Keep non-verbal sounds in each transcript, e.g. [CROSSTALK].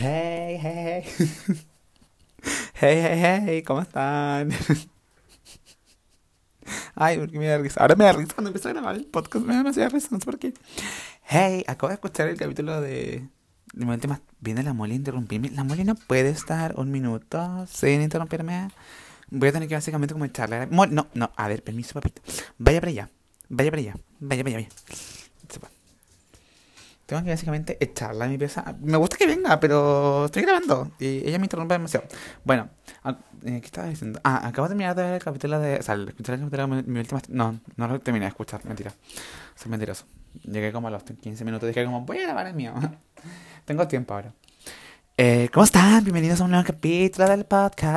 Hey, hey, hey. [LAUGHS] Hey, hey, hey, ¿cómo están? [LAUGHS] Ay, porque me da risa. Ahora me da risa cuando empiezo a grabar el podcast. Me da demasiada risa, no sé por qué. Hey, acabo de escuchar el capítulo de. De momento más viene la mole a interrumpirme. La mole no puede estar un minuto sin interrumpirme. Voy a tener que básicamente como echarle. No, no, a ver, permiso, papito. Vaya para allá. Vaya para allá. Vaya para allá. Tengo que básicamente echarla a mi pieza. Me gusta que venga, pero estoy grabando y ella me interrumpe demasiado. Bueno, eh, ¿qué estaba diciendo? Ah, acabo de terminar de ver el capítulo de. O sea, el capítulo de mi, mi última. No, no lo terminé de escuchar, mentira. Soy mentiroso. Llegué como a los 15 minutos. Dije, como, voy a grabar el mío. [LAUGHS] Tengo tiempo ahora. Eh, ¿Cómo están? Bienvenidos a un nuevo capítulo del podcast.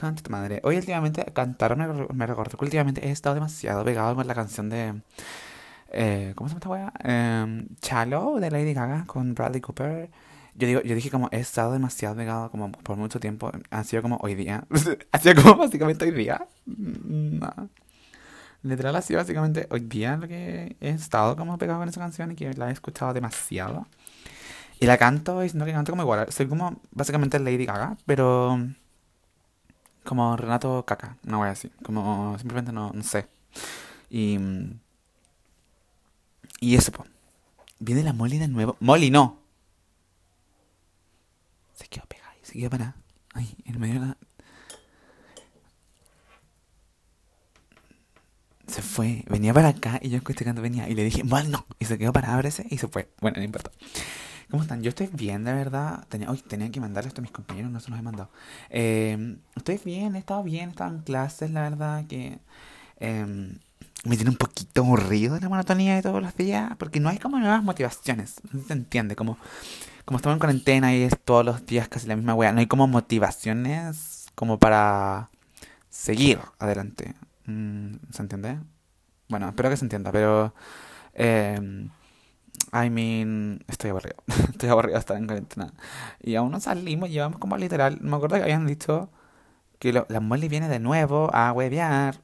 Concha tu madre. Hoy últimamente cantar me, me recordó que últimamente he estado demasiado pegado con la canción de... eh, ¿Cómo se llama esta wea? Em, Chalo de Lady Gaga con Bradley Cooper. Yo digo, yo dije como he estado demasiado pegado como por mucho tiempo. Ha sido como hoy día. [LAUGHS] ha sido como básicamente hoy día. Mm, No. Literal ha sido básicamente hoy día lo que he estado como pegado con esa canción y que la he escuchado demasiado. Y la canto y siento que canto como igual. Soy como básicamente Lady Gaga, pero como Renato Caca, una wea así. Como simplemente no, no sé. Y, y eso, po. Viene la Molly de nuevo. Molly, no. Se quedó pegada y se quedó para. Ay, en medio de la. Se fue, venía para acá y yo escuché cuando venía y le dije, mal no. Y se quedó para ábrese y se fue. Bueno, no importa. ¿Cómo están? Yo estoy bien, de verdad. Tenía, hoy tenía que mandarle esto a mis compañeros, no se los he mandado. Eh, estoy bien, he estado bien, he estado en clases, la verdad que eh, me tiene un poquito aburrido la monotonía de todos los días, porque no hay como nuevas motivaciones. No se entiende, como, como estamos en cuarentena y es todos los días casi la misma wea, no hay como motivaciones como para seguir adelante. Mm, ¿Se entiende? Bueno, espero que se entienda, pero... Eh, I mean, estoy aburrido. [LAUGHS] Estoy aburrido de estar en cuarentena. Y aún no salimos, llevamos como literal. Me acuerdo que habían dicho que lo- la Molly viene de nuevo a huevear.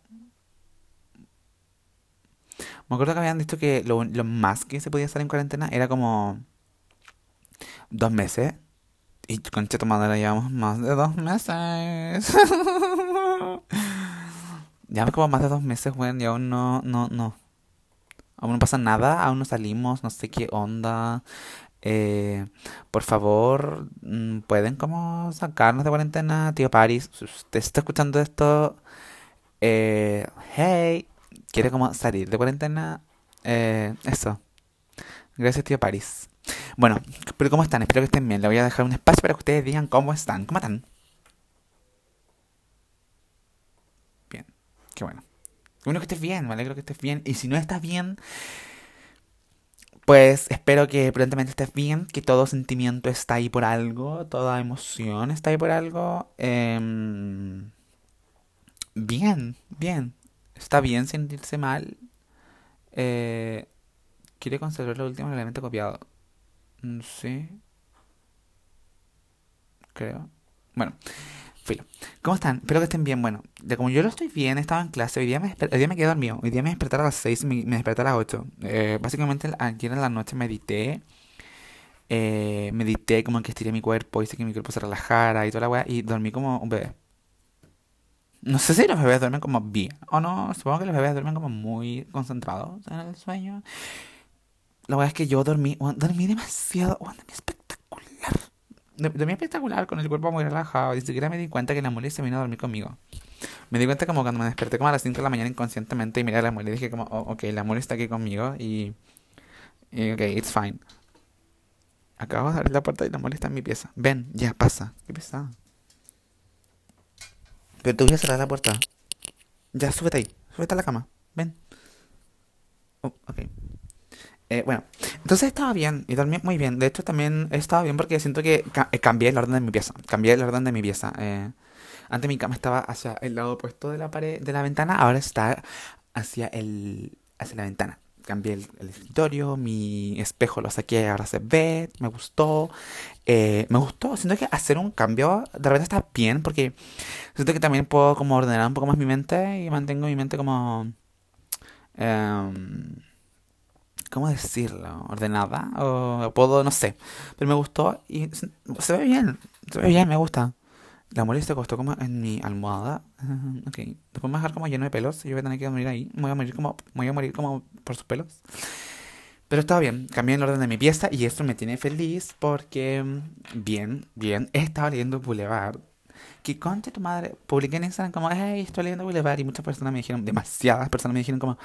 Me acuerdo que habían dicho que lo, más que se podía estar en cuarentena era como dos meses. Y concha tu madre, llevamos más de dos meses. [LAUGHS] Llevamos como más de dos meses, weón, y aún no, no, no. Aún no pasa nada, aún no salimos, no sé qué onda. Eh, por favor, mm, ¿pueden como sacarnos de cuarentena? Tío Paris, si usted está escuchando esto, eh, hey, ¿quiere como salir de cuarentena? Eh, eso. Gracias, tío Paris. Bueno, pero ¿cómo están? Espero que estén bien. Le voy a dejar un espacio para que ustedes digan cómo están. ¿Cómo están? Bien, qué bueno. Bueno que estés bien, me alegro que estés bien. Y si no estás bien, pues espero que prontamente estés bien, que todo sentimiento está ahí por algo, toda emoción está ahí por algo. Em, bien, bien. Está bien sentirse mal. Eh, quiere conservar el último elemento copiado. Mm, Sí, creo. Bueno, ¿Cómo están? Espero que estén bien. Bueno, de como yo lo estoy bien, estaba en clase. Hoy día me, hoy quedé dormido. Hoy día me desperté a las 6 y me, me desperté a las 8. Eh, básicamente ayer en la noche medité. Eh, medité como que estiré mi cuerpo, hice que mi cuerpo se relajara y toda la weá. Y dormí como un bebé. No sé si los bebés duermen como bien o no. Supongo que los bebés duermen como muy concentrados en el sueño. La verdad es que yo dormí, dormí demasiado, dormí Dormí espectacular, con el cuerpo muy relajado. Ni siquiera me di cuenta que la mole se vino a dormir conmigo. Me di cuenta como cuando me desperté como a las 5 de la mañana inconscientemente y miré a la mole y dije como, oh, ok, la mole está aquí conmigo y, y ok, it's fine. Acabo de abrir la puerta y la mole está en mi pieza. Ven, ya, pasa. Qué pesada. Pero tú voy a cerrar la puerta. Ya, súbete ahí. Súbete a la cama. Ven. Oh, ok. Eh, bueno, entonces estaba bien y dormí muy bien. De hecho, también estaba bien porque siento que eh, cambié el orden de mi pieza. Cambié el orden de mi pieza. Eh, antes mi cama estaba hacia el lado opuesto de la pared, de la ventana. Ahora está hacia el, hacia la ventana. Cambié el, el escritorio, mi espejo lo saqué, ahora se ve, me gustó. Eh, me gustó. Siento que hacer un cambio de repente está bien porque siento que también puedo como ordenar un poco más mi mente y mantengo mi mente como... em, ¿Cómo decirlo? ¿Ordenada? O puedo, no sé. Pero me gustó y se ve bien. Se ve bien, me gusta. La molestia se costó como en mi almohada. ok. Después me dejar como lleno de pelos. Yo voy a tener que morir ahí. Me voy a morir como, voy a morir como por sus pelos. Pero estaba bien. Cambié el orden de mi pieza y esto me tiene feliz porque, bien, bien, he estado leyendo Boulevard que conte tu madre, publiqué en Instagram como, hey, estoy leyendo Boulevard y muchas personas me dijeron, demasiadas personas me dijeron como,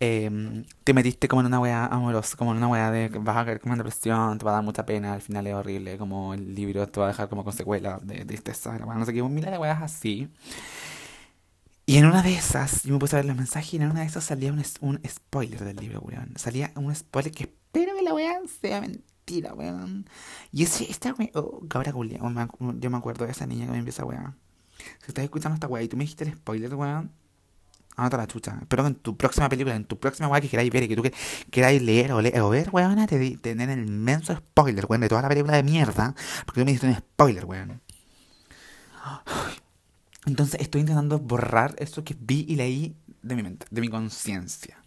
eh, te metiste como en una wea amorosa, como en una wea de, vas a caer como en depresión, te va a dar mucha pena, al final es horrible, como el libro te va a dejar como con secuelas de tristeza, no sé qué, mira de weas así. Y en una de esas, yo me puse a ver los mensajes y en una de esas salía un, un spoiler del libro, weón. Salía un spoiler que espero que la wea sea mentira mentira, weón. Y ese, esta weón, oh, cabra culia, yo me acuerdo de esa niña que me empieza, weón. Si estás escuchando esta weá y tú me dijiste el spoiler, weón, anota la chucha. Espero que en tu próxima película, en tu próxima weá que queráis ver y que tú queráis leer o, leer, o ver, weón, te tener el inmenso spoiler, weón, de toda la película de mierda, porque tú me dijiste un spoiler, weón. Entonces estoy intentando borrar esto que vi y leí de mi mente, de mi conciencia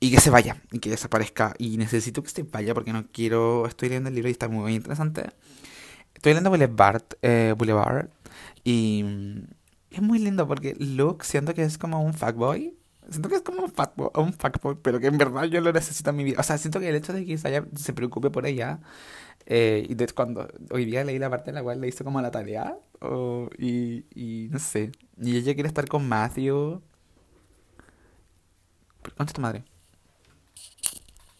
y que se vaya y que desaparezca. Y necesito que se vaya porque no quiero. Estoy leyendo el libro y está muy interesante. Estoy leyendo Boulevard, eh, Boulevard y es muy lindo porque Luke siento que es como un fuckboy. Siento que es como un fuckboy, un fuckboy, pero que en verdad yo lo necesito en mi vida. O sea, siento que el hecho de que Isaiah se preocupe por ella. Eh, y de cuando hoy día leí la parte en la cual le hizo como la tarea. y, y no sé. Y ella quiere estar con Matthew. ¿Cuánto tu madre?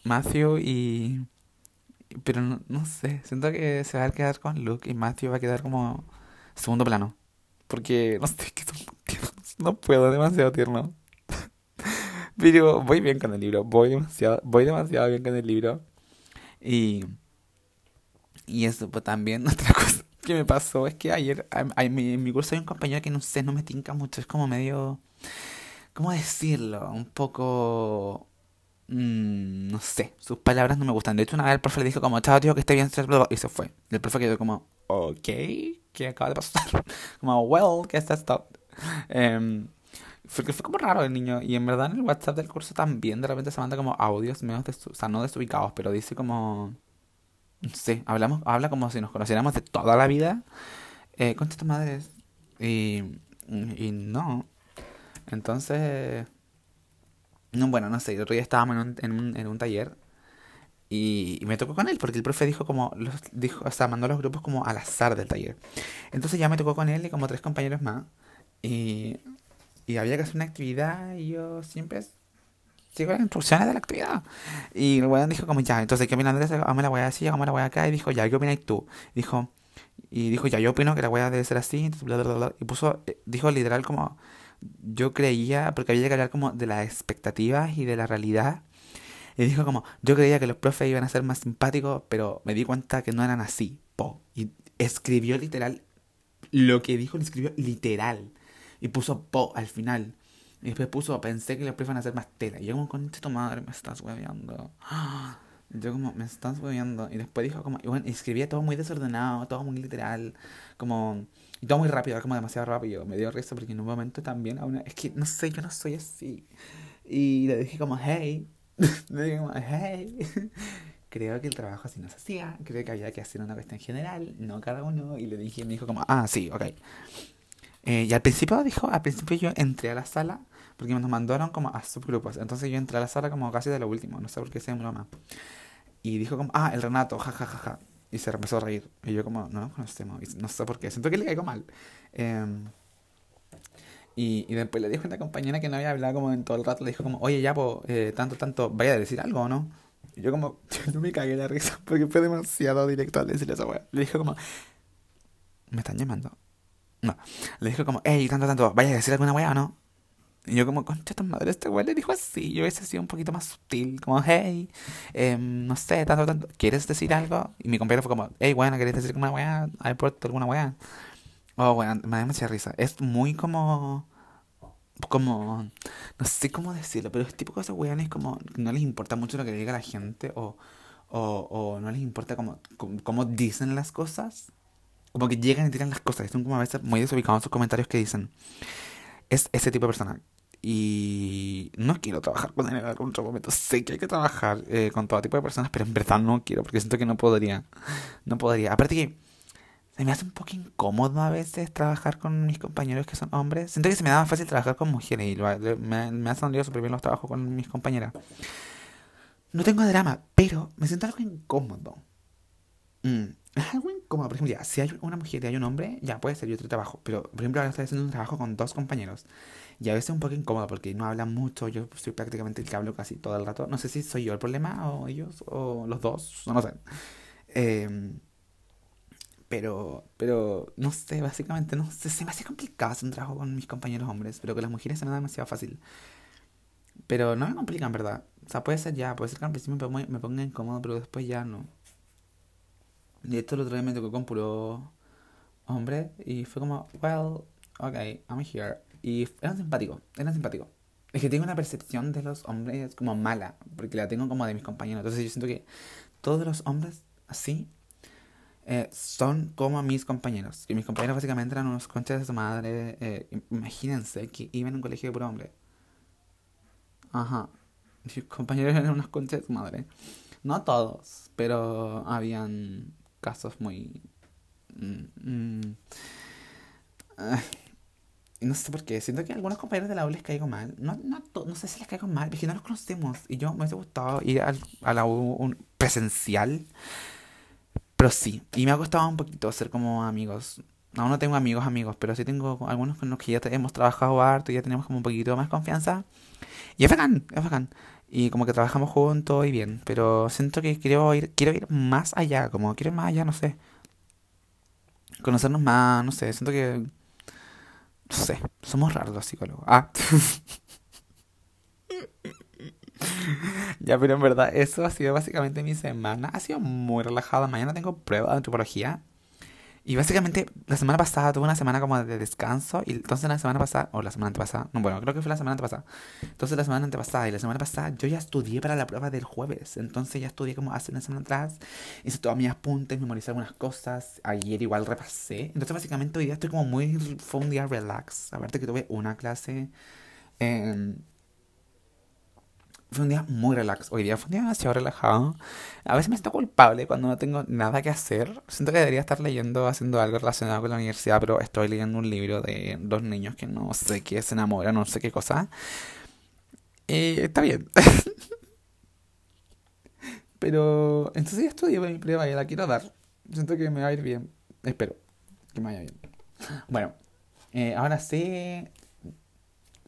Matthew y... Pero no, no, sé, siento que se va a quedar con Luke y Matthew va a quedar como segundo plano. Porque, [LAUGHS] no sé, que No puedo, demasiado tierno. [LAUGHS] Pero voy bien con el libro, voy demasiado, voy demasiado bien con el libro. Y... Y eso, pues también [LAUGHS] otra cosa que me pasó es que ayer en mi, mi curso hay un compañero que no sé, no me tinca mucho, es como medio... ¿Cómo decirlo? Un poco Mm, no sé, sus palabras no me gustan. De hecho, una vez el profe le dijo como, chao tío, que esté bien, y se fue. El profe quedó como, ok, ¿qué acaba de pasar? [LAUGHS] como, well, ¿qué es esto? Eh, fue, como raro el niño. Y en verdad en el WhatsApp del curso también de repente se manda como audios medio o sea, no desubicados, pero dice como, no sé, hablamos, habla como si nos conociéramos de toda la vida. Eh, madres. Y, y no. Entonces... No, bueno, no sé, el otro día estábamos en un, en un, en un taller y, me tocó con él, porque el profe dijo como, los, dijo, o sea, mandó los grupos como al azar del taller. Entonces ya me tocó con él y como tres compañeros más. Y, y había que hacer una actividad y yo siempre sigo las instrucciones de la actividad. Y el weón dijo como ya, entonces ¿qué opina Andrés? Hagamos la weá así, hagamos la weá acá. Y dijo, ya, ¿qué opinas tú? Dijo, y dijo, ya, yo opino que la weá debe ser así. Bla, bla, bla, Y puso, eh, dijo literal como yo creía, porque había que hablar como de las expectativas y de la realidad. Y dijo como, yo creía que los profes iban a ser más simpáticos, pero me di cuenta que no eran así. Po. Y escribió literal, lo que dijo lo escribió literal. Y puso po al final. Y después puso, pensé que los profes iban a ser más tela. Y yo como, con tu madre, me estás hueveando. [GASPS] Yo como, me estás hueveando. Y después dijo como, y bueno, escribía todo muy desordenado, todo muy literal. Como y todo muy rápido, como demasiado rápido. Me dio risa porque en un momento también, es que no sé, yo no soy así. Y le dije como, hey, [LAUGHS] le dije como, hey. [LAUGHS] Creo que el trabajo así no se hacía, creo que había que hacer una cuestión general, no cada uno. Y le dije, me dijo como, ah, sí, ok. Eh, y al principio dijo, al principio yo entré a la sala porque nos mandaron como a subgrupos. Entonces yo entré a la sala como casi de lo último, no sé por qué se más. Y dijo como, ah, el Renato, jajajaja. Ja, ja, ja. Y se empezó a reír. Y yo como, no nos conocemos. Y no sé por qué. Siento que le caigo mal. Em, y, y, después le dijo a una compañera que no había hablado como en todo el rato. Le dijo como, oye, ya, pues, tanto, tanto, vaya a decir algo no. Y yo como, [LAUGHS] yo no me cagué la risa porque fue demasiado directo al decirle esa weá. Le dijo como, ¿me están llamando? No. Le dijo como, hey, tanto, tanto, vaya a decir alguna weá o no. Y yo como, concha tu madre, este güey le dijo así. Yo hubiese sido un poquito más sutil, como, hey, eh, no sé, tanto, tanto, ¿quieres decir algo? Y mi compañero fue como, hey, bueno, ¿querés decir alguna weá? ¿Hay puesto alguna weá? Oh, bueno, me da mucha risa. Es muy como, como, no sé cómo decirlo, pero es tipo de weones como, no les importa mucho lo que diga la gente o, o, o no les importa como, como, dicen las cosas. Como que llegan y tiran las cosas. Son como a veces muy desubicados en sus comentarios que dicen. Es ese tipo de persona Y no quiero trabajar con él en algún otro momento. Sé que hay que trabajar eh, con todo tipo de personas, pero en verdad no quiero, porque siento que no podría. No podría. Aparte que se me hace un poco incómodo a veces trabajar con mis compañeros que son hombres. Siento que se me da más fácil trabajar con mujeres y me, me ha salido súper bien los trabajos con mis compañeras. No tengo drama, pero me siento algo incómodo. Mm, es algo incómodo. Por ejemplo, ya, si hay una mujer y hay un hombre, ya puede ser yo otro trabajo. Pero, por ejemplo, ahora estoy haciendo un trabajo con dos compañeros. Y a veces es un poco incómodo porque no hablan mucho. Yo soy prácticamente el que hablo casi todo el rato. No sé si soy yo el problema o ellos o los dos. No, sé. Em, pero, pero, no sé, básicamente, no sé. Se me hace complicado hacer un trabajo con mis compañeros hombres. Pero con las mujeres se me da demasiado fácil. Pero no me complican, ¿verdad? O sea, puede ser ya. Puede ser que al principio me, me ponga incómodo, pero después ya no. Y esto lo otro día me tocó con puro hombre. Y fue como, well, ok, I'm here. Y eran simpáticos, eran simpáticos. Es que tengo una percepción de los hombres como mala, porque la tengo como de mis compañeros. Entonces yo siento que todos los hombres así eh, son como mis compañeros. Y mis compañeros básicamente eran unos conchas de su madre. Eh, imagínense que iban en un colegio de puro hombre. Ajá. [LAUGHS] Mis compañeros eran unos conchas de su madre. No todos, pero habían casos muy... Mm, mm, no sé por qué. Siento que a algunos compañeros de la U les caigo mal. No, no, no sé si les caigo mal, porque no los conocemos. Y yo me hubiese gustado ir al, a la U presencial. Pero sí. Y me ha costado un poquito ser como amigos. Aún no tengo amigos, amigos, pero sí tengo algunos con los que ya hemos trabajado harto y ya tenemos como un poquito más confianza. Y es bacán, es bacán. Y como que trabajamos juntos y bien. Pero siento que quiero ir, quiero ir más allá, como quiero ir más allá, no sé. Conocernos más, no sé, siento que no sé, somos raros los psicólogos. Ah. [LAUGHS] ya, pero en verdad, eso ha sido básicamente mi semana. Ha sido muy relajada. Mañana tengo prueba de antropología. Y básicamente la semana pasada tuve una semana como de descanso y entonces la semana pasada, o la semana antepasada, no, bueno, creo que fue la semana antepasada. Entonces la semana antepasada y la semana pasada yo ya estudié para la prueba del jueves. Entonces ya estudié como hace una semana atrás, hice todos mis apuntes, memoricé algunas cosas. Ayer igual repasé. Entonces básicamente hoy día estoy como muy, fue un día relax. Aparte que tuve una clase. Eh, fue un día muy relax. Hoy día fue un día demasiado relajado. A veces me siento culpable cuando no tengo nada que hacer. Siento que debería estar leyendo, haciendo algo relacionado con la universidad, pero estoy leyendo un libro de dos niños que no sé qué se enamoran, no sé qué cosa. Está bien. [LAUGHS] pero entonces ya estudié mi prueba y la quiero dar. Siento que me va a ir bien. Espero que me vaya bien. Bueno, eh, ahora sí,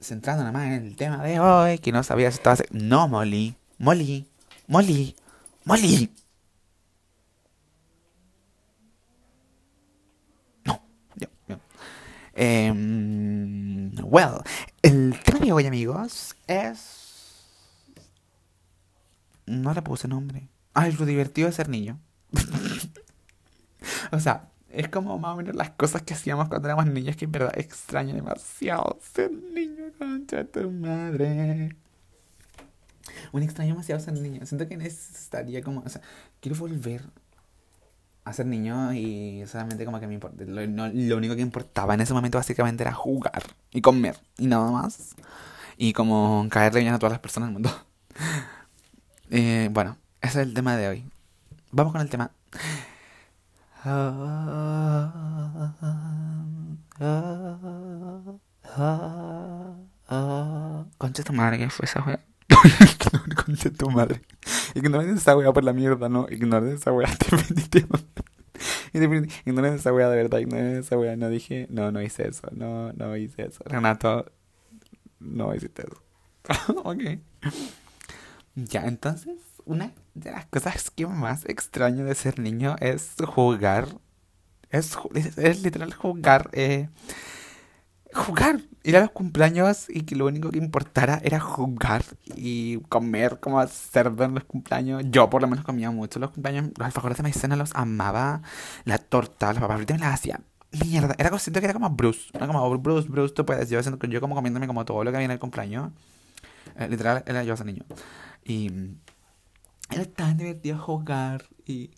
centrando nada más en el tema de hoy, que no sabía si estaba... No, Molly. Molly. Molly. Molly. No. Ya, em, well, el tema de hoy, amigos, es... No le puse nombre. Ay, lo divertido de ser niño. [LAUGHS] o sea, es como más o menos las cosas que hacíamos cuando éramos niños que en verdad extraño demasiado ser niño, concha tu madre. Un extraño demasiado ser niño. Siento que necesitaría como, o sea, quiero volver a ser niño y solamente como que me importa. Lo, lo único que importaba en ese momento básicamente era jugar y comer y nada más. Y como caerle bien a todas las personas del mundo. eh, bueno, ese es el tema de hoy. Vamos con el tema. Concha tu madre, ¿qué fue esa wea? [LAUGHS] Concha tu madre. Ignoren esa wea por la mierda, no. Ignoren esa wea, [LAUGHS] definitivamente. Ignoren esa wea de verdad, ignoren esa wea. No dije, no, no hice eso, no, no hice eso. Renato, no hiciste eso. [LAUGHS] ok. Ya, entonces, una de las cosas que más extraño de ser niño es jugar. Es, es, literal jugar. Eh, jugar. Ir a los cumpleaños y que lo único que importara era jugar y comer como cerdo en los cumpleaños. Yo por lo menos comía mucho los cumpleaños. Los alfajores de maicena los amaba. La torta, los papas fritos me las hacía. Mierda, era siento que era como Bruce. Era como Bruce, Bruce, tú puedes. Yo, yo como comiéndome como todo lo que había en el cumpleaños. Eh, literal, era yo ese niño. Y era tan divertido jugar y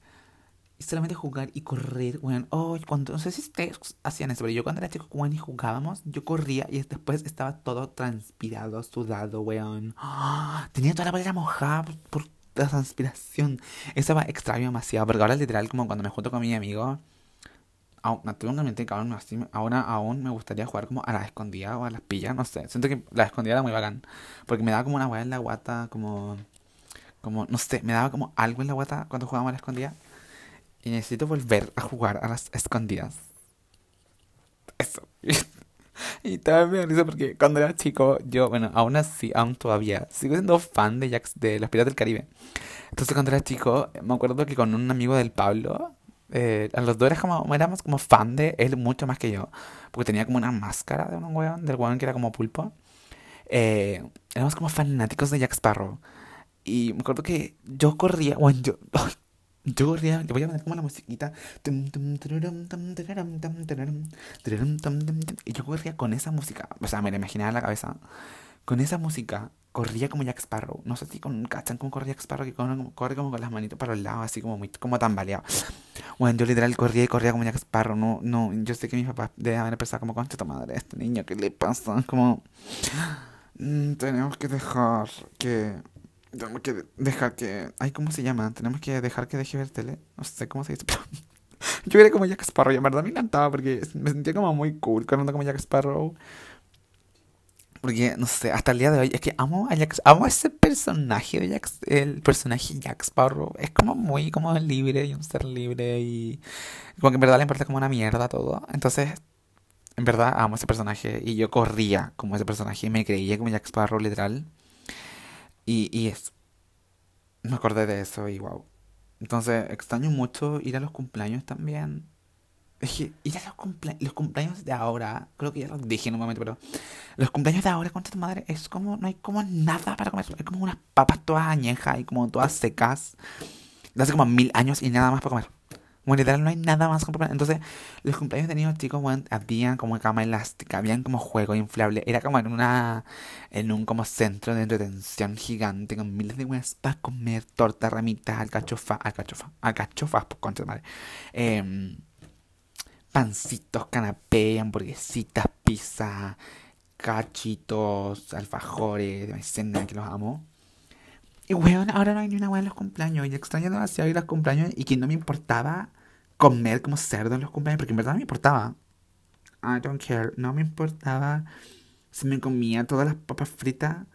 y solamente jugar y correr, weón. Oh, cuando, no sé si ustedes hacían eso, pero yo cuando era chico, weón, y jugábamos, yo corría y después estaba todo transpirado, sudado, weón. [GASPS] tenía toda la polera mojada por, la transpiración. Eso va extraño demasiado, porque ahora literal, como cuando me junto con mi amigo, naturalmente ahora aún me gustaría jugar como a la escondida o a las pillas, no sé. Siento que la escondida era muy bacán, porque me daba como una weá en la guata, como, como, no sé, me daba como algo en la guata cuando jugábamos a la escondida y necesito volver a jugar a las escondidas. Eso. [LAUGHS] y también me risa porque cuando era chico, yo, bueno, aún así, aún todavía, sigo siendo fan de, de los Piratas del Caribe. Entonces cuando era chico, me acuerdo que con un amigo del Pablo, eh, a los dos éramos como, éramos como fan de él mucho más que yo. Porque tenía como una máscara de un weón, del weón que era como pulpo. Eh, éramos como fanáticos de Jack Sparrow. Y me acuerdo que yo corría, bueno, yo, [LAUGHS] yo le voy a poner como la musiquita. Y yo corría con esa música. O sea, me la imaginaba en la cabeza. Con esa música corría como Jack Sparrow. No sé si con cachan como corría Jack Sparrow, que corre como con las manitos para los lados, así como muy como tambaleado. Bueno, yo literal corría y corría como Jack Sparrow. No, no, yo sé que mis papás deben haber pensado como, concha tu madre, este niño, ¿qué le pasa? Como, tenemos que dejar que tenemos que dejar que. Ay, ¿cómo se llama? Tenemos que dejar que deje ver tele. No sé cómo se dice. [LAUGHS] Yo era como Jack Sparrow y en verdad me encantaba porque me sentía como muy cool corriendo como Jack Sparrow. Porque, no sé, hasta el día de hoy es que amo a Jack, amo a ese personaje de Jack, el personaje Jack Sparrow. Es como muy como libre y un ser libre y como que en verdad le importa como una mierda todo. Entonces, en verdad amo ese personaje y yo corría como ese personaje y me creía como Jack Sparrow literal. Y, y eso. Me acordé de eso y wow. Entonces, extraño mucho ir a los cumpleaños también. Es que ir a los, cumple los cumpleaños de ahora, creo que ya lo dije en un momento, pero los cumpleaños de ahora, contra tu madre, es como, no hay como nada para comer. Es como unas papas todas añejas y como todas secas. Hace como mil años y nada más para comer. Bueno, literal no hay nada más. Entonces, los cumpleaños de niños chicos, bueno, habían como cama elástica, habían como juego inflable. Era como en una, en un como centro de entretención gigante con miles de weas para comer torta, ramitas, alcachofa, alcachofa, alcachofas, pues concha de madre. Eh, pancitos, canapé, hamburguesitas, pizza, cachitos, alfajores de maicena, que los amo. Y weón, ahora no hay ni una weá en los cumpleaños. Y extraño demasiado ir a los cumpleaños y que no me importaba comer como cerdo en los cumpleaños, porque en verdad no me importaba. I don't care. No me importaba si me comía todas las papas fritas.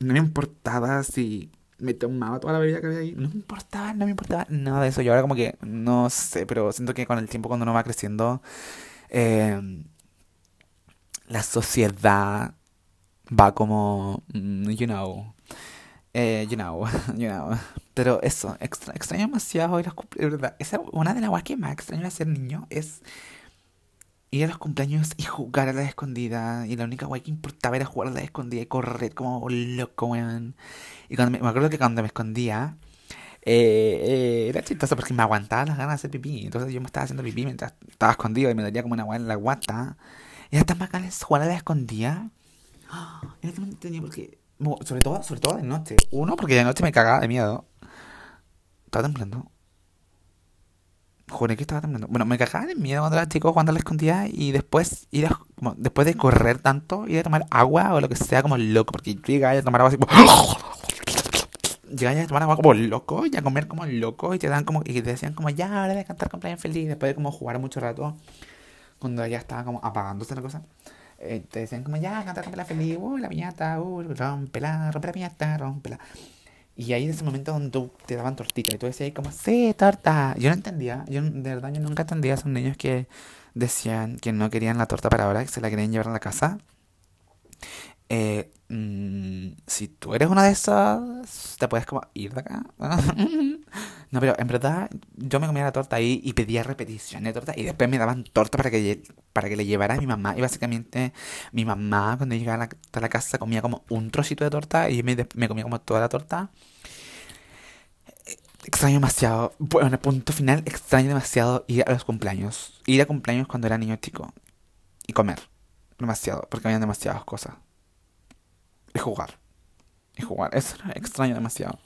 No me importaba si me tomaba toda la bebida que había ahí. No me importaba, no me importaba nada de eso. Yo ahora como que, no sé, pero siento que con el tiempo cuando uno va creciendo, eh, la sociedad va como, mm, you know, eh, you know, [LAUGHS] you know. Pero eso, extraño demasiado ir a los ¿verdad? Esa, una de las cosas que más extraño de ser niño es ir a los cumpleaños y jugar a la escondida. Y la única guay que importaba era jugar a la escondida y correr como loco, weón. Y cuando me, acuerdo que cuando me escondía, eh, eh, era chistoso porque me aguantaba las ganas de hacer pipí. Entonces yo me estaba haciendo pipí mientras estaba escondido y me daría como una guay en la guata. Y era tan bacán jugar a la escondida. [GASPS] Era tan entretenido porque sobre todo, sobre todo de noche. Uno, porque de noche me cagaba de miedo. Estaba temblando. Juré que estaba temblando. Bueno, me cagaba de miedo cuando era chico cuando la escondía y después ir a, como, después de correr tanto, ir a tomar agua o lo que sea como loco. Porque yo llegaba a tomar agua así como... [LAUGHS] llegaba a tomar agua como loco y a comer como loco y te dan como... Y te decían como ya, hora de cantar cumpleaños feliz. Después de como jugar mucho rato. Cuando ya estaba como apagándose la cosa. Te decían como ya, canta, la feliz, uh, la piñata, uh, rompela, rompe la piñata, rompela. Y ahí en ese momento donde te daban tortita y tú decías como, sí, torta. Yo no entendía, yo de verdad yo nunca entendía a esos niños que decían que no querían la torta para ahora, que se la querían llevar a la casa. Eh, mm, si tú eres una de esas, te puedes como ir de acá. [LAUGHS] no, pero en verdad yo me comía la torta ahí y pedía repetición de torta y después me daban torta para que, para que le llevara a mi mamá. Y básicamente mi mamá cuando llegaba a la, casa comía como un trocito de torta y me, me comía como toda la torta. Extraño demasiado, bueno, en el punto final, extraño demasiado ir a los cumpleaños. Ir a cumpleaños cuando era niño chico. Y comer. Demasiado, porque había demasiadas cosas. Y jugar. Y jugar. Eso extraño demasiado.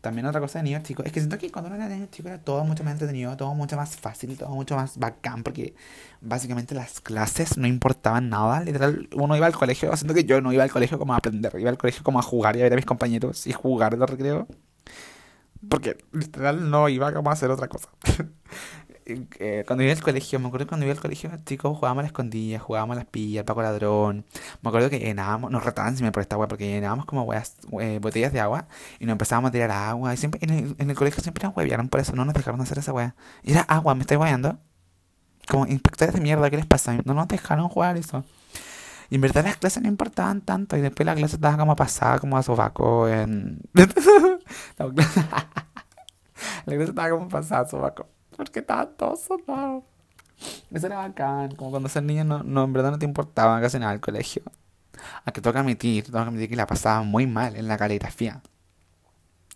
también otra cosa de niños chicos, es que siento que cuando uno era niño chico era todo mucho más entretenido, todo mucho más fácil, todo mucho más bacán, porque básicamente las clases no importaban nada, literal, uno iba al colegio, siento que yo no iba al colegio como a aprender, iba al colegio como a jugar y a ver a mis compañeros y jugar en los recreo, porque literal no iba como a hacer otra cosa. [LAUGHS] Eh, cuando iba al colegio, me acuerdo cuando iba al colegio, chicos, jugábamos a la escondida, jugábamos a las pillas, Paco Ladrón. Me acuerdo que llenábamos, nos retaban siempre por esta agua, porque llenábamos como eh, botellas de agua y nos empezábamos a tirar agua. Y siempre, en el, en el colegio siempre nos huevearon por eso, no nos dejaron hacer esa weá. Y era agua, me estoy hueveando. Como inspectores de mierda, ¿qué les pasa? No nos dejaron jugar eso. Y en verdad las clases no importaban tanto. Y después la clase estaba como pasada, como a sobaco en. [LAUGHS] la clase estaba como pasada a sobaco. Porque estaban todos soldados. Eso era bacán. Como cuando ser niño, no, no, en verdad no te importaba casi nada el colegio. Aunque toca admitir, toca admitir que la pasaba muy mal en la caligrafía.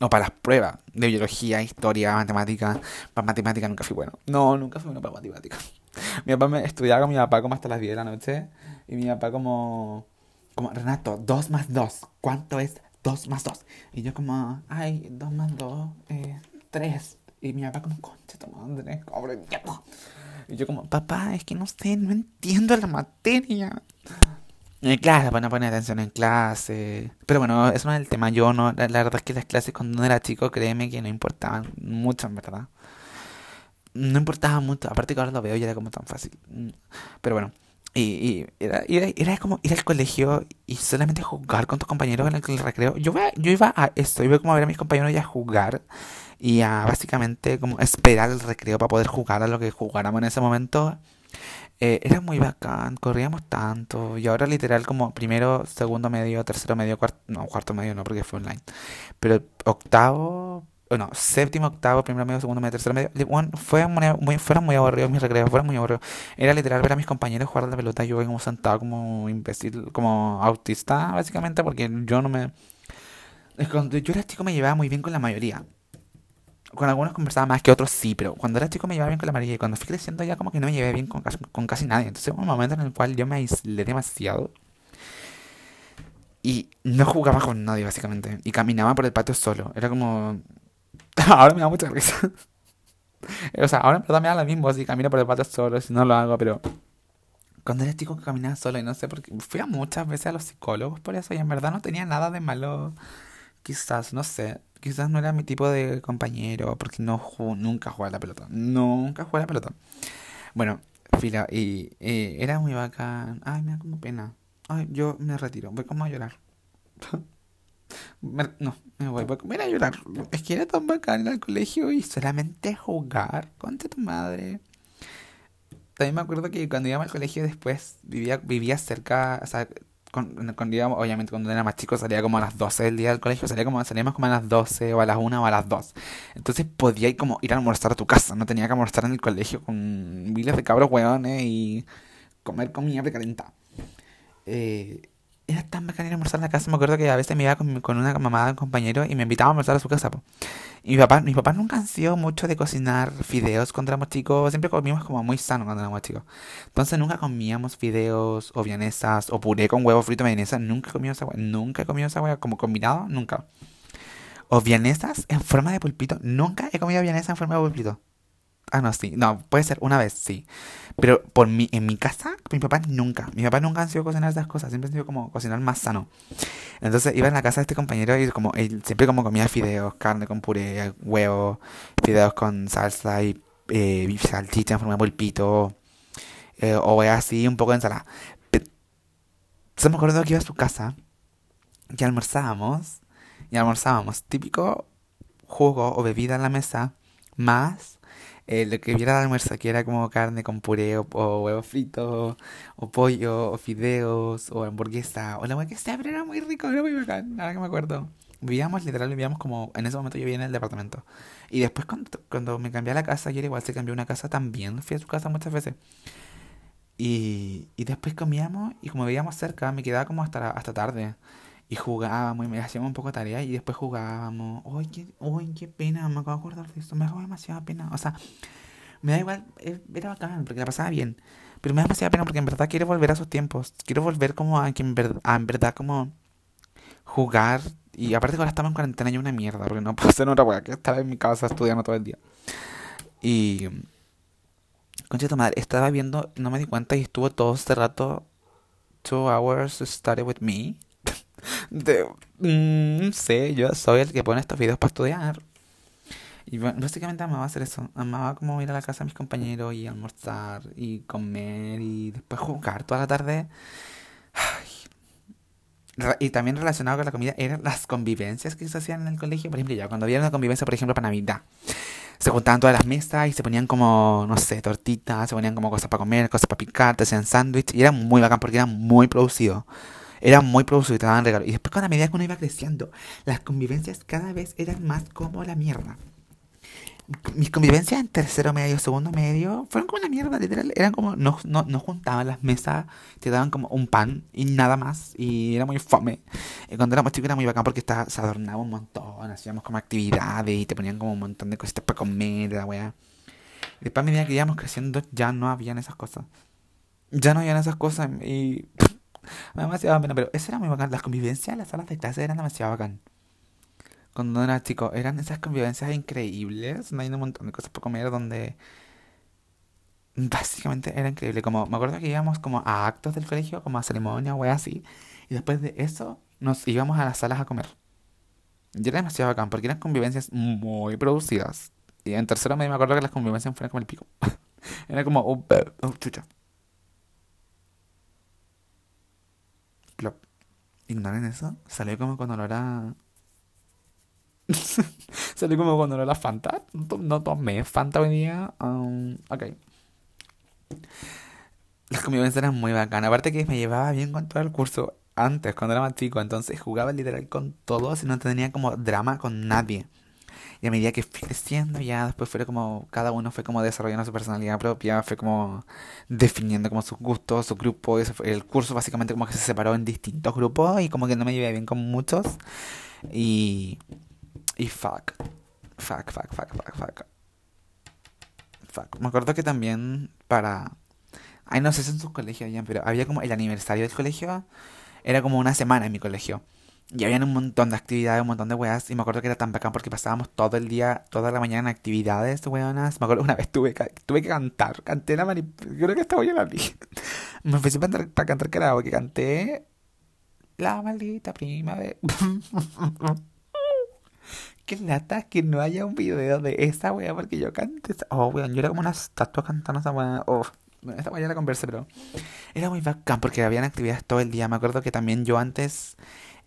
O para las pruebas de biología, historia, matemática. Para matemática nunca fui bueno. No, nunca fui bueno para matemática. [LAUGHS] Mi papá me estudiaba con mi papá como hasta las 10 de la noche. Y mi papá como... Como, Renato, 2 más 2. ¿Cuánto es 2 más 2? Y yo como, ay, 2 más 2, eh, 3. Y mi papá como, concha tu madre, cobre Y yo como, papá, es que no sé, no entiendo la materia. Y claro, van a poner atención en clase. Pero bueno, eso no es el tema. Yo no, la, verdad es que las clases cuando era chico, créeme que no importaban mucho, en verdad. No importaba mucho. Aparte que ahora lo veo y era como tan fácil. Pero bueno. Y, y era, era, era, como ir al colegio y solamente jugar con tus compañeros en el, recreo. Yo, yo iba a esto, iba como a ver a mis compañeros ya jugar y a básicamente como esperar el recreo para poder jugar a lo que jugáramos en ese momento. Eh, era muy bacán, corríamos tanto y ahora literal como primero, segundo medio, tercero medio, cuarto, no, cuarto medio no porque fue online, pero octavo, no, séptimo, octavo, primero medio, segundo medio, tercero medio, bueno, fue muy, fueron muy aburridos mis recreos, fueron muy aburridos. Era literal ver a mis compañeros jugar a la pelota, yo como sentado como imbécil, como autista básicamente porque yo no me... Cuando yo era chico me llevaba muy bien con la mayoría con algunos conversaba más que otros sí, pero cuando era chico me llevaba bien con la María y cuando fui creciendo ya como que no me llevé bien con, con casi nadie. Entonces hubo un momento en el cual yo me aislé demasiado y no jugaba con nadie básicamente y caminaba por el patio solo. Era como... [LAUGHS] ahora me da mucha risa. [LAUGHS] o sea, ahora en verdad me da lo mismo si camino por el patio solo, si no lo hago, pero... Cuando era chico caminaba solo y no sé, porque fui a muchas veces a los psicólogos por eso y en verdad no tenía nada de malo. Quizás, no sé quizás no era mi tipo de compañero, porque no nunca jugaba la pelota. Nunca jugué la pelota. Bueno, fila, y, era muy bacán. Ay, me da como pena. Ay, yo me retiro, voy como a llorar. [LAUGHS] no, me voy, voy a, a llorar. Es que era tan bacán ir al colegio y solamente jugar. Conte tu madre. También me acuerdo que cuando iba al colegio después vivía, vivía cerca, o sea, con, digamos, obviamente cuando era más chico salía como a las 12 del día del colegio, salía como, salíamos como a las 12 o a las 1 o a las 2. Entonces podía ir como ir a almorzar a tu casa, no tenía que almorzar en el colegio con miles de cabros hueones y comer comida precalentada. Eh, era tan bacán ir a almorzar en la casa, me acuerdo que a veces me iba con, con una mamá un compañero y me invitaba a almorzar a su casa. Y mi papá, mis papás nunca han mucho de cocinar fideos cuando éramos chicos. Siempre comíamos como muy sano cuando éramos chicos. Entonces nunca comíamos fideos o vienesas o puré con huevo frito vienesa. Nunca he comido esa hueá. Nunca he comido esa hueá como combinado. Nunca. O vienesas en forma de pulpito. Nunca he comido vienesa en forma de pulpito. Ah, no, sí. No, puede ser una vez, sí. Pero por mi, en mi casa, mi papá nunca. Mi papá nunca han sido cocinar esas cosas. Siempre han sido como cocinar más sano. Entonces iba en la casa de este compañero y como él siempre como comía fideos, carne con puré, huevo, fideos con salsa y eh, salchicha en forma de pulpito. Eh, o así, un poco de ensalada. Entonces me acuerdo que iba a su casa y almorzábamos. Y almorzábamos típico jugo o bebida en la mesa más eh, lo que viera de almuerzo, que era como carne con puré o, huevos fritos, o pollo, o fideos, o hamburguesa, o la hueá que sea, pero era muy rico, era muy bacán, ahora que me acuerdo. Vivíamos, literal, vivíamos como, en ese momento yo vivía en el departamento. Y después cuando, cuando me cambié a la casa, ayer igual se cambió una casa también, fui a su casa muchas veces. Y, y después comíamos, y como vivíamos cerca, me quedaba como hasta, hasta tarde y jugábamos y me hacíamos un poco de tarea y después jugábamos. Uy, qué, uy, qué pena, me acabo de acordar de esto, me daba demasiada pena. O sea, me da igual, eh, era bacán porque la pasaba bien, pero me da demasiada pena porque en verdad quiero volver a esos tiempos, quiero volver como a que en, verdad, en verdad como jugar Y aparte que ahora estamos en cuarentena y una mierda, porque no [LAUGHS] puedo hacer otra weá que estar en mi casa estudiando todo el día. Y... Concha tu madre, estaba viendo, no me di cuenta y estuvo todo este rato, two hours study with me. De, mm, sé, yo soy el que pone estos videos para estudiar. Y básicamente amaba hacer eso. Amaba como ir a la casa de mis compañeros y almorzar y comer y después jugar toda la tarde. Y también relacionado con la comida eran las convivencias que se hacían en el colegio. Por ejemplo, ya cuando había una convivencia, por ejemplo, para Navidad, se juntaban todas las mesas y se ponían como, no sé, tortitas, se ponían como cosas para comer, cosas para picar, te hacían sándwich. Y era muy bacán porque era muy producido. Era muy producido y te daban regalos. Y después, con la medida que uno iba creciendo, las convivencias cada vez eran más como la mierda mis convivencias en tercero medio, segundo medio, fueron como una mierda, literal. Eran como, no, no, no juntaban las mesas, te daban como un pan y nada más. Y era muy fome. Y cuando éramos chicos era muy bacán porque estaba, se adornaba un montón, hacíamos como actividades y te ponían como un montón de cositas para comer, la weá. Después a medida que íbamos creciendo ya no habían esas cosas. Ya no habían esas cosas y... [LAUGHS] demasiado pena, pero eso era muy bacán. Las convivencias, las salas de clase eran demasiado bacán cuando era chico, eran esas convivencias increíbles, hay un montón de cosas por comer, donde básicamente era increíble. Como, me acuerdo que íbamos como a actos del colegio, como a ceremonia o así, y después de eso nos íbamos a las salas a comer. Y era demasiado bacán, porque eran convivencias muy producidas. Y en tercero medio me acuerdo que las convivencias fueron como el pico. [LAUGHS] era como, oh, oh chucha. Ignoren eso. Salió como cuando lo era [LAUGHS] Salió como cuando era la Fanta. No tomé Fanta hoy. Um, ok. Las convivencias eran muy bacanas. Aparte que me llevaba bien con todo el curso antes, cuando era más chico. Entonces jugaba literal con todos y no tenía como drama con nadie. Y a medida que fui creciendo, ya después fue como, cada uno fue como desarrollando su personalidad propia, fue como definiendo como sus gustos, su grupo. el curso básicamente como que se separó en distintos grupos y como que no me llevé bien con muchos. Y y fuck. Fuck, fuck, fuck, fuck, fuck. Fuck. Me acuerdo que también para... Ay, no sé si en sus colegios ya, pero había como el aniversario del colegio. Era como una semana en mi colegio. Y habían un montón de actividades, un montón de weas. Y me acuerdo que era tan bacán porque pasábamos todo el día, toda la mañana en actividades, weonas. Me acuerdo una vez tuve, tuve que cantar. Canté la mani... Creo que estaba yo la vi. [LAUGHS] Me fui para, cantar, para cantar karaoke. Canté... La maldita primavera. [LAUGHS] Qué lata que no haya un video de esa wea porque yo canté. Oh, weón, yo era como una estatua cantando esa wea. Oh, esta wea ya la conversé, pero era muy bacán porque habían actividades todo el día. Me acuerdo que también yo antes.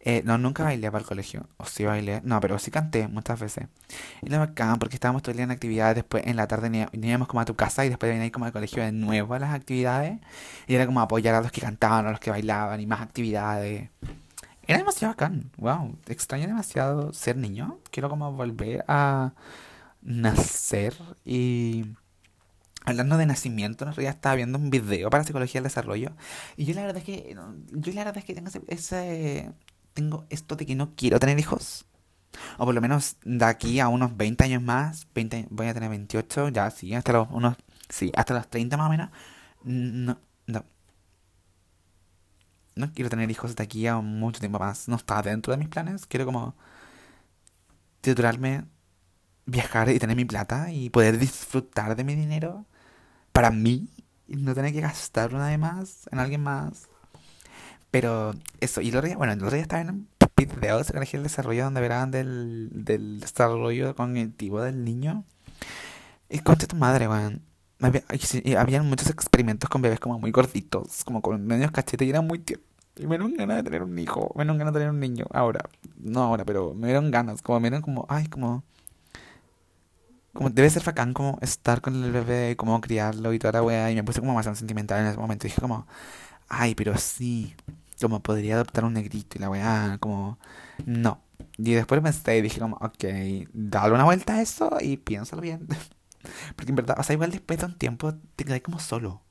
Eh, no, nunca bailé para el colegio. O sí bailé. No, pero sí canté muchas veces. Y era bacán porque estábamos todo el día en actividades. Después en la tarde íbamos como a tu casa y después veníamos como al colegio de nuevo a las actividades. Y era como apoyar a los que cantaban, a los que bailaban y más actividades. Era demasiado bacán. Wow. Extraño demasiado ser niño. Quiero como volver a nacer y... Hablando de nacimiento, en realidad estaba viendo un video para psicología del desarrollo. Y yo la verdad es que. Yo la verdad es que tengo ese, Tengo esto de que no quiero tener hijos. O por lo menos de aquí a unos 20 años más. 20, voy a tener 28, ya sí, hasta los unos. Sí, hasta los 30 más o menos. No, no no quiero tener hijos de aquí a mucho tiempo más. No está dentro de mis planes. Quiero como titularme, viajar y tener mi plata y poder disfrutar de mi dinero para mí y no tener que gastarlo nada más en alguien más. Pero eso, y el otro bueno, el otro día estaba en un video de psicología del desarrollo donde verán del, del desarrollo cognitivo del niño. Y conté tu madre, weón. Había, habían muchos experimentos con bebés como muy gorditos, como con medios cachetes y eran muy tiernos. Y me dieron ganas de tener un hijo, me dieron ganas de tener un niño. Ahora, no ahora, pero me dieron ganas, como me dieron como, ay, como... Como debe ser facán como estar con el bebé como criarlo y toda la weá. Y me puse como más sentimental en ese momento. Dije como, ay, pero sí, como podría adoptar un negrito y la weá, como, no. Y después pensé y dije como, ok, dale una vuelta a eso y piénsalo bien. [LAUGHS] Porque en verdad, o sea, igual después de un tiempo te quedas como solo.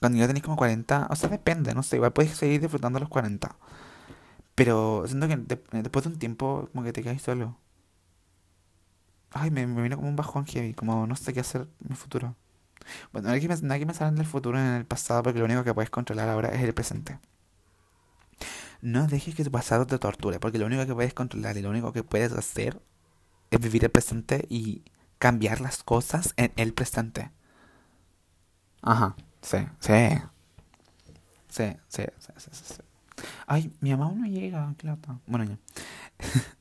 Cuando ya tenés como 40, o sea, depende, no sé, igual puedes seguir disfrutando los 40. Pero siento que después de un tiempo, como que te quedas solo. Ay, me, me vino como un bajón heavy, como no sé qué hacer en mi futuro. Bueno, no hay, que, no hay que pensar en el futuro, en el pasado, porque lo único que puedes controlar ahora es el presente. no dejes que tu pasado te torture, porque lo único que puedes controlar y lo único que puedes hacer es vivir el presente y cambiar las cosas en el presente. Ajá, sí, sí. Sí, sí, sí, sí, sí. Ay, mi mamá no llega, claro. Bueno, ya. [LAUGHS]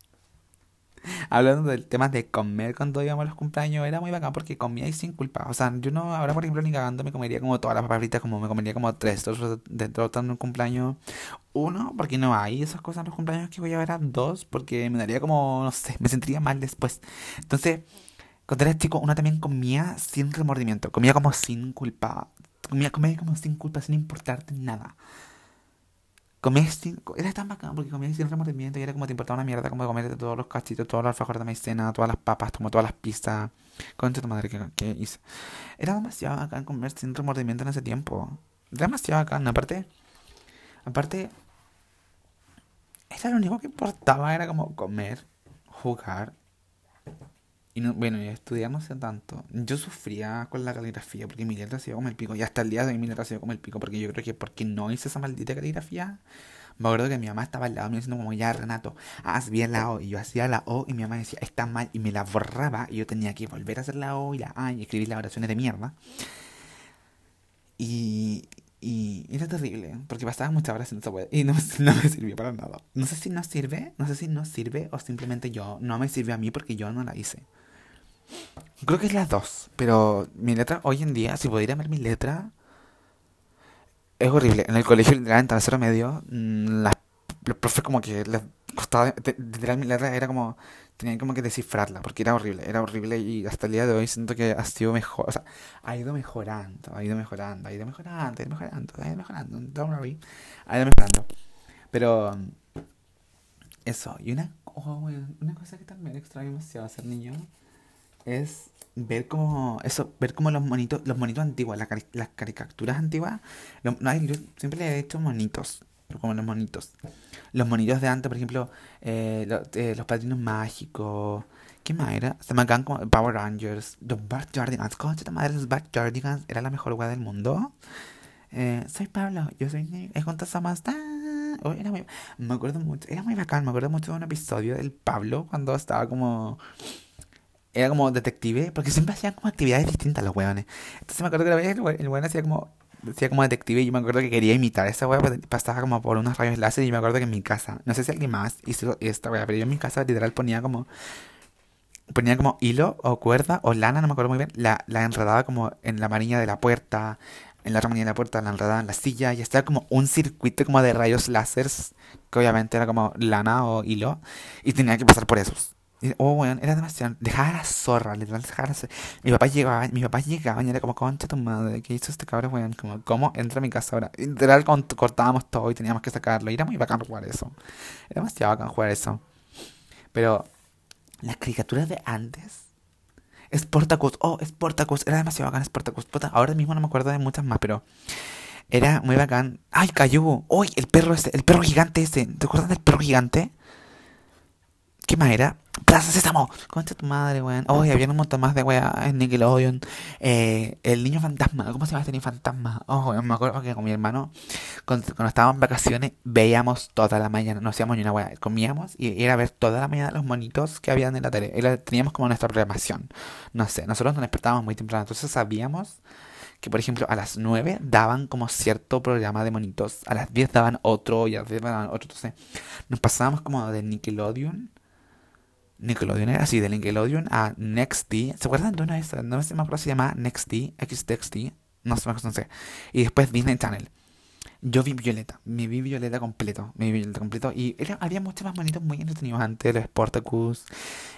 Hablando del tema de comer cuando íbamos a los cumpleaños, era muy bacán porque comía y sin culpa. O sea, yo no, ahora por ejemplo, ni cagando me comería como todas las papas como me comería como tres dentro de un cumpleaños. Uno, porque no hay esas cosas en los cumpleaños que voy a ver a dos, porque me daría como, no sé, me sentiría mal después. Entonces, cuando era chico, uno también comía sin remordimiento, comía como sin culpa, comía, comía como sin culpa, sin importarte nada. Comía sin, era tan bacán porque comía sin remordimiento y era como te importaba una mierda como comer todos los cachitos, todos los alfajores de maicena, todas las papas, como todas las pizzas. Concha tu madre que, hice. Era demasiado bacán comer sin remordimiento en ese tiempo. Demasiado bacán. Aparte, aparte, era lo único que importaba, era como comer, jugar y no, bueno, estudiar no sé tanto. Yo sufría con la caligrafía porque mi letra se iba como el pico. Y hasta el día de hoy mi letra se iba como el pico. Porque yo creo que porque no hice esa maldita caligrafía. Me acuerdo que mi mamá estaba al lado mío diciendo como, ya Renato, haz bien la O. Y yo hacía la O y mi mamá decía, está mal. Y me la borraba. Y yo tenía que volver a hacer la O y la A y escribir las oraciones de mierda. Y, y era terrible, porque pasaba muchas horas en esa web y no, [LAUGHS] no, me sirvió para nada. No sé si no sirve, no sé si no sirve o simplemente yo no me sirve a mí porque yo no la hice. Creo que es las dos. Pero mi letra, hoy en día, si pudiera ver mi letra, es horrible. En el colegio, literal, en tercero medio, mm, las, los profes como que les costaba. Literal, mi letra era como. Tenían como que descifrarla, porque era horrible. Era horrible y hasta el día de hoy siento que ha sido mejor. O sea, ha ido mejorando, ha ido mejorando, ha ido mejorando, ha ido mejorando, ha ido mejorando. Don't worry. Ha ido mejorando. Pero. Eso. Y una, oh, una cosa que también extraño demasiado ser niño es ver como eso ver como los monitos los monitos antiguos las, caricaturas antiguas no, yo siempre le he hecho monitos como los monitos los monitos de antes por ejemplo eh, eh, los padrinos mágicos ¿Qué más era? Se me acaban como Power Rangers, los Backyardigans. Concha de madre, los Backyardigans era la mejor weá del mundo. Eh, soy Pablo, yo soy Es juntas somos. Oh, era muy, me acuerdo mucho, era muy bacán. Me acuerdo mucho de un episodio del Pablo cuando estaba como era como detective, porque siempre hacían como actividades distintas los weones. Entonces me acuerdo que la vez el weón hacía como, hacía como detective y yo me acuerdo que quería imitar a esa wea, pues, pasaba como por unos rayos láser y me acuerdo que en mi casa, no sé si alguien más hizo esta wea, pero yo en mi casa literal ponía como, ponía como hilo o cuerda o lana, no me acuerdo muy bien, la, la enredaba como en la manilla de la puerta, en la otra manilla de la puerta, la enredaba en la silla y estaba como un circuito como de rayos láser, que obviamente era como lana o hilo, y tenía que pasar por esos. Oh, weón, era demasiado. Dejaba la zorra, literal, dejaba la zorra. Mi papá llegaba, mi papá llegaba y era como, concha tu madre, ¿qué hizo este cabrón, weón? Como, ¿cómo entra a mi casa ahora? Literal, cortábamos todo y teníamos que sacarlo. Y era muy bacán jugar eso. Era demasiado bacán jugar eso. Pero, las caricaturas de antes. Sportacus, oh, Sportacus, era demasiado bacán Sportacus. ahora mismo no me acuerdo de muchas más, pero era muy bacán. ¡Ay, cayó! ¡Uy, el perro ese! El perro gigante ese. ¿Te acuerdas del perro gigante? ¿Qué más era? Plaza Sésamo. Concha tu madre, weón. Oh, había un montón más de weá en Nickelodeon. Eh, el niño fantasma. ¿Cómo se llama este niño fantasma? Oh, me acuerdo que con mi hermano, cuando, estábamos en vacaciones, veíamos toda la mañana. No hacíamos ni una weá. Comíamos y era ver toda la mañana los monitos que habían en la tele. Teníamos como nuestra programación. No sé, nosotros nos despertábamos muy temprano. Entonces sabíamos que, por ejemplo, a las 9 daban como cierto programa de monitos. A las 10 daban otro y a las 10 daban otro. Entonces nos pasábamos como de Nickelodeon Nickelodeon era así, de Nickelodeon a Next D. ¿Se acuerdan de una de esas? No me acuerdo si se llama Next D, XTXD. No sé, no sé. Y después Disney Channel. Yo vi Violeta, me vi Violeta completo, me vi Violeta completo. Y había muchos más bonitos muy entretenidos antes, los Sportacus,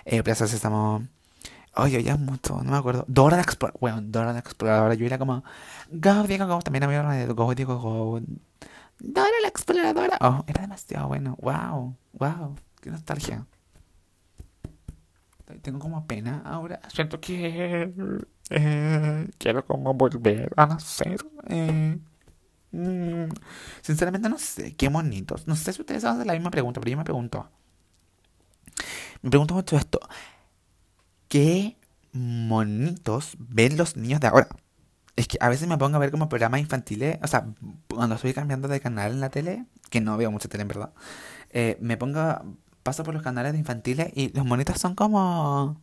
eh, Plaza Sésamo. Oye, había mucho, no me acuerdo. Dora la Exploradora, bueno, Dora la Exploradora. Yo era como, Go, Diego, Go. También había una de Go, Diego, Go. Dora la Exploradora. Oh, era demasiado bueno. Wow, wow, qué nostalgia tengo como pena ahora. Siento que eh, quiero como volver a nacer. Eh, mm, sinceramente no sé, qué bonitos. No sé si ustedes hacen la misma pregunta, pero yo me pregunto. Me pregunto mucho esto. ¿Qué monitos ven los niños de ahora? Es que a veces me pongo a ver como programas infantiles, o sea, cuando estoy cambiando de canal en la tele, que no veo mucha tele en verdad, eh, me pongo, paso por los canales de infantiles y los monitos son como,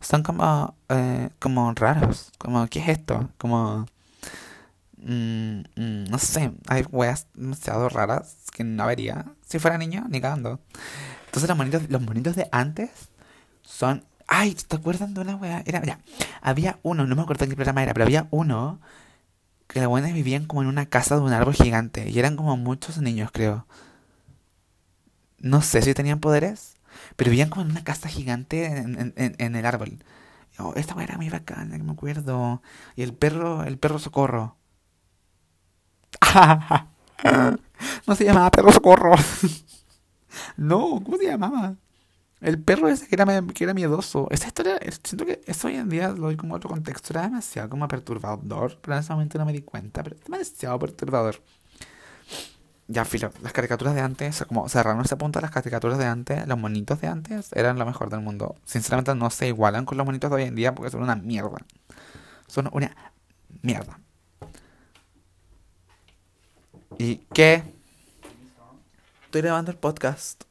son como, eh, como raros, como, ¿qué es esto? Como, mm, mm, no sé, hay weas demasiado raras que no vería si fuera niño, ni cagando. Entonces los monitos, los monitos de antes son Ay, ¿te acuerdas de una wea? Era, había uno, no me acuerdo en qué programa era, pero había uno que los buenas vivían como en una casa de un árbol gigante. Y eran como muchos niños, creo. No sé si tenían poderes, pero vivían como en una casa gigante en, en, el árbol. Oh, esta era muy bacana, que me acuerdo. Y el perro, el perro socorro. [LAUGHS] no se llamaba perro socorro. [LAUGHS] no, ¿cómo se llamaba? El perro ese que era, que era miedoso. Esa historia, siento que eso hoy en día lo doy como otro contexto. Era demasiado como perturbador. Pero en ese momento no me di cuenta. Pero es demasiado perturbador. Ya, filo. Las caricaturas de antes, como cerraron ese punto, las caricaturas de antes, los monitos de antes eran lo mejor del mundo. Sinceramente no se igualan con los monitos de hoy en día porque son una mierda. Son una mierda. ¿Y qué? Estoy grabando el podcast.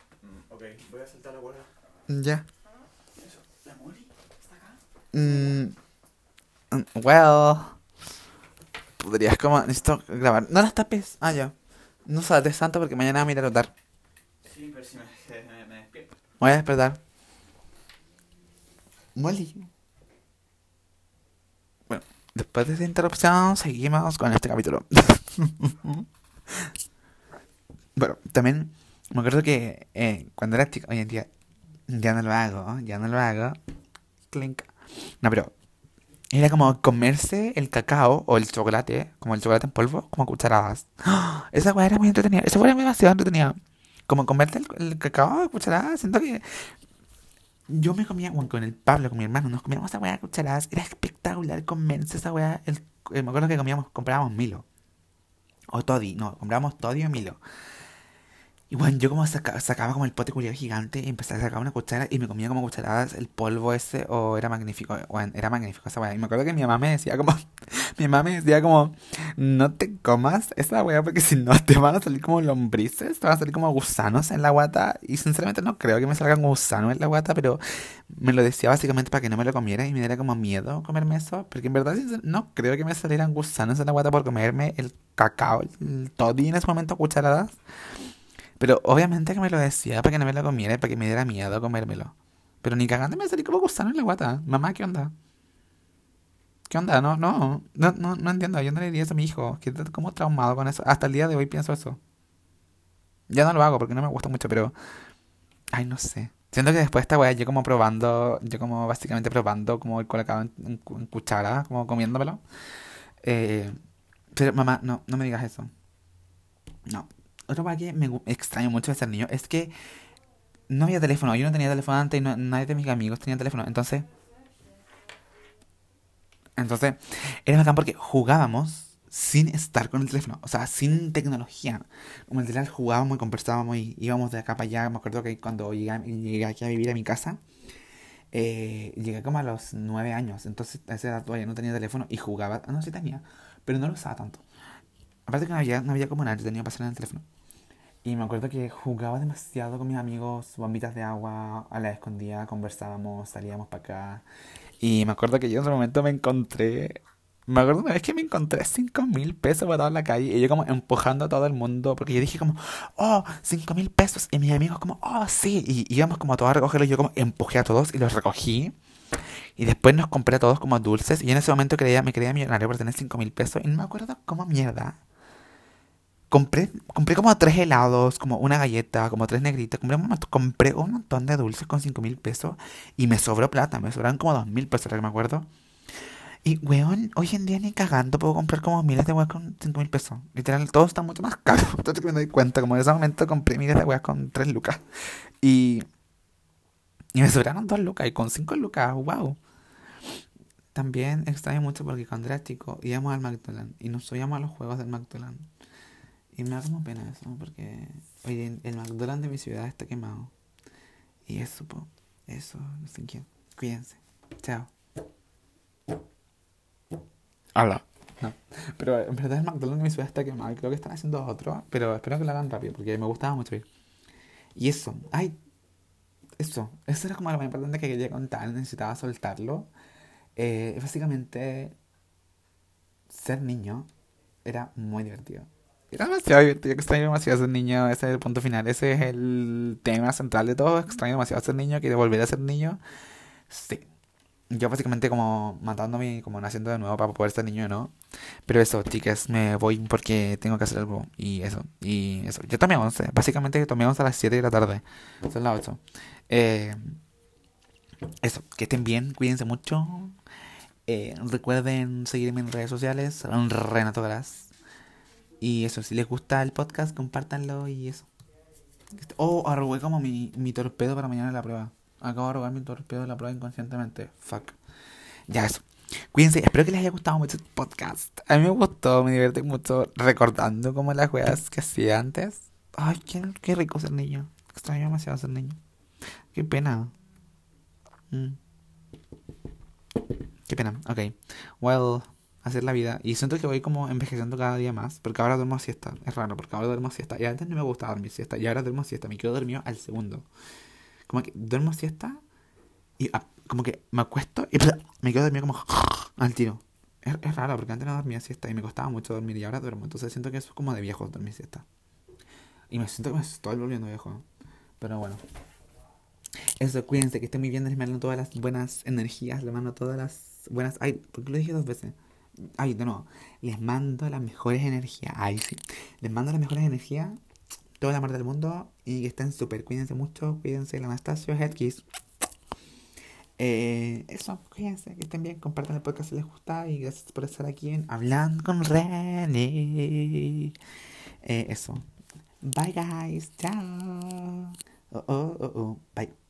Ya. Mm, mm, well. Podrías como. Necesito grabar. No las tapes. Ah, ya. No saltes tanto porque mañana voy a ir a Sí, pero si me, me, despierto. Voy a despertar. Molly. Bueno, después de esta interrupción, seguimos con este capítulo. [LAUGHS] bueno, también me acuerdo que eh, cuando era chico, hoy en día ya no lo hago, ya no lo hago. Clink. No, pero era como comerse el cacao o el chocolate, como el chocolate en polvo, como cucharadas. [GASPS] Esa weá era muy entretenida. Esa weá era demasiado entretenida. Como comerte el, cacao a cucharadas. Siento que yo me comía, bueno, con el Pablo, con mi hermano, nos comíamos esa weá a cucharadas. Era espectacular comerse esa weá. Eh, me acuerdo que comíamos, comprábamos Milo. O Toddy, no, comprábamos Toddy o Milo. Y bueno, yo como sacaba como el pote culiado gigante y empecé a sacar una cuchara y me comía como cucharadas el polvo ese o era magnífico. Bueno, era magnífico esa weá. Y me acuerdo que mi mamá me decía como, [LAUGHS] mi mamá me decía como, no te comas esa weá porque si no te van a salir como lombrices, te van a salir como gusanos en la guata. Y sinceramente no creo que me salgan gusanos en la guata, pero me lo decía básicamente para que no me lo comiera y me diera como miedo comerme eso. Porque en verdad no creo que me salieran gusanos en la guata por comerme el cacao, el toddy en ese momento cucharadas. Pero obviamente que me lo decía para que no me lo comiera y para que me diera miedo comérmelo. Pero ni cagando me salí como gusano en la guata. Mamá, ¿qué onda? ¿Qué onda? No, no, no, no, no entiendo. Yo no le diría eso a mi hijo. Que como traumado con eso. Hasta el día de hoy pienso eso. Ya no lo hago porque no me gusta mucho, pero... Ay, no sé. Siento que después de esta weá, yo como probando, yo como básicamente probando como el colocado en, cuchara, como comiéndomelo. Eh, pero mamá, no, no me digas eso. No, otra cosa que me extraño mucho de ser niño es que no había teléfono. Yo no tenía teléfono antes y nadie de mis amigos tenía teléfono. Entonces, entonces, era bacán porque jugábamos sin estar con el teléfono, o sea, sin tecnología. Como el teléfono jugábamos y conversábamos y íbamos de acá para allá. Me acuerdo que cuando llegué, aquí a vivir a mi casa, eh, llegué como a los nueve años. Entonces, a esa edad todavía no tenía teléfono y jugaba. Ah, no, sí tenía, pero no lo usaba tanto. Aparte que no había, no había como nada, para pasar en el teléfono. Y me acuerdo que jugaba demasiado con mis amigos, bombitas de agua, a la escondida, conversábamos, salíamos para acá. Y me acuerdo que yo en ese momento me encontré, me acuerdo una vez que me encontré 5 mil pesos botados en la calle y yo como empujando a todo el mundo, porque yo dije como, oh, 5 mil pesos. Y mis amigos como, oh, sí. Y íbamos como a todos a recogerlos, yo como empujé a todos y los recogí. Y después nos compré a todos como dulces. Y en ese momento creía, me creía millonario por tener 5 mil pesos. Y no me acuerdo cómo mierda compré, compré como tres helados, como una galleta, como tres negritas. Compré un, montón, compré un montón de dulces con cinco mil pesos y me sobró plata. Me sobraron como dos mil pesos, que me acuerdo. Y, weón, hoy en día ni cagando puedo comprar como miles de weas con cinco mil pesos. Literal, todo está mucho más caro. [LAUGHS] Entonces me doy cuenta, como en ese momento compré miles de weas con tres lucas. Y, y me sobraron dos lucas. Y con cinco lucas, wow. También extraño mucho porque cuando era chico íbamos al McDonald's y nos subíamos a los juegos del McDonald's. Y me da como pena eso, porque oye, el McDonald's de mi ciudad está quemado. Y eso, po, eso, no sé quién. Cuídense. Chao. Hola. No. Pero en verdad el McDonald's de mi ciudad está quemado. Creo que están haciendo otro. Pero espero que lo hagan rápido porque me gustaba mucho ir. Y eso. Ay. Eso. Eso era como lo más importante que quería contar. Necesitaba soltarlo. Eh, básicamente. Ser niño era muy divertido. Era demasiado divertido, extraño demasiado ser niño, ese es el punto final, ese es el tema central de todo, extraño demasiado ser niño, quiero volver a ser niño. Sí. Yo básicamente como matándome y como naciendo de nuevo para poder ser niño, ¿no? Pero eso, chicas, me voy porque tengo que hacer algo y eso, y eso. Yo tomé 11, básicamente tomé 11 a las 7 de la tarde, son las 8. Eh, eso, que estén bien, cuídense mucho. Eh, recuerden seguirme en redes sociales, Renato Gras. Y eso, si les gusta el podcast, compártanlo y eso. Oh, arrugué como mi, mi torpedo para mañana la prueba. Acabo de robar mi torpedo de la prueba inconscientemente. Fuck. Ya eso. Cuídense, espero que les haya gustado mucho el podcast. A mí me gustó, me divertí mucho recordando como las juegas que hacía antes. Ay, qué, qué rico ser niño. Extraño demasiado ser niño. Qué pena. Mm. Qué pena. Ok. Well, hacer la vida. Y siento que voy como envejeciendo cada día más. Porque ahora duermo siesta. Es raro, porque ahora duermo siesta. Y antes no me gustaba dormir siesta. Y ahora duermo siesta. Me quedo dormido al segundo. Como que duermo siesta. Y ah, como que me acuesto y me quedo dormido como [LAUGHS] al tiro. Es, es, raro, porque antes no dormía siesta y me costaba mucho dormir y ahora duermo. Entonces siento que eso es como de viejo dormir siesta. Y me siento que me estoy volviendo viejo. Pero bueno. Eso, cuídense, que estén muy bien. Les mando todas las buenas energías. Les mando todas las buenas. Ay, ¿por qué lo dije dos veces? Ay, de nuevo. Les mando las mejores energías. Ay, sí. Les mando las mejores energías. Todo el amor del mundo. Y que estén súper. Cuídense mucho. Cuídense. El Anastasio Headkiss. Eh, eso, cuídense, que estén bien, compartan el podcast si les gusta y gracias por estar aquí en Hablando con René. Eh, eso. Bye guys, chao. Oh, oh, oh, oh. Bye.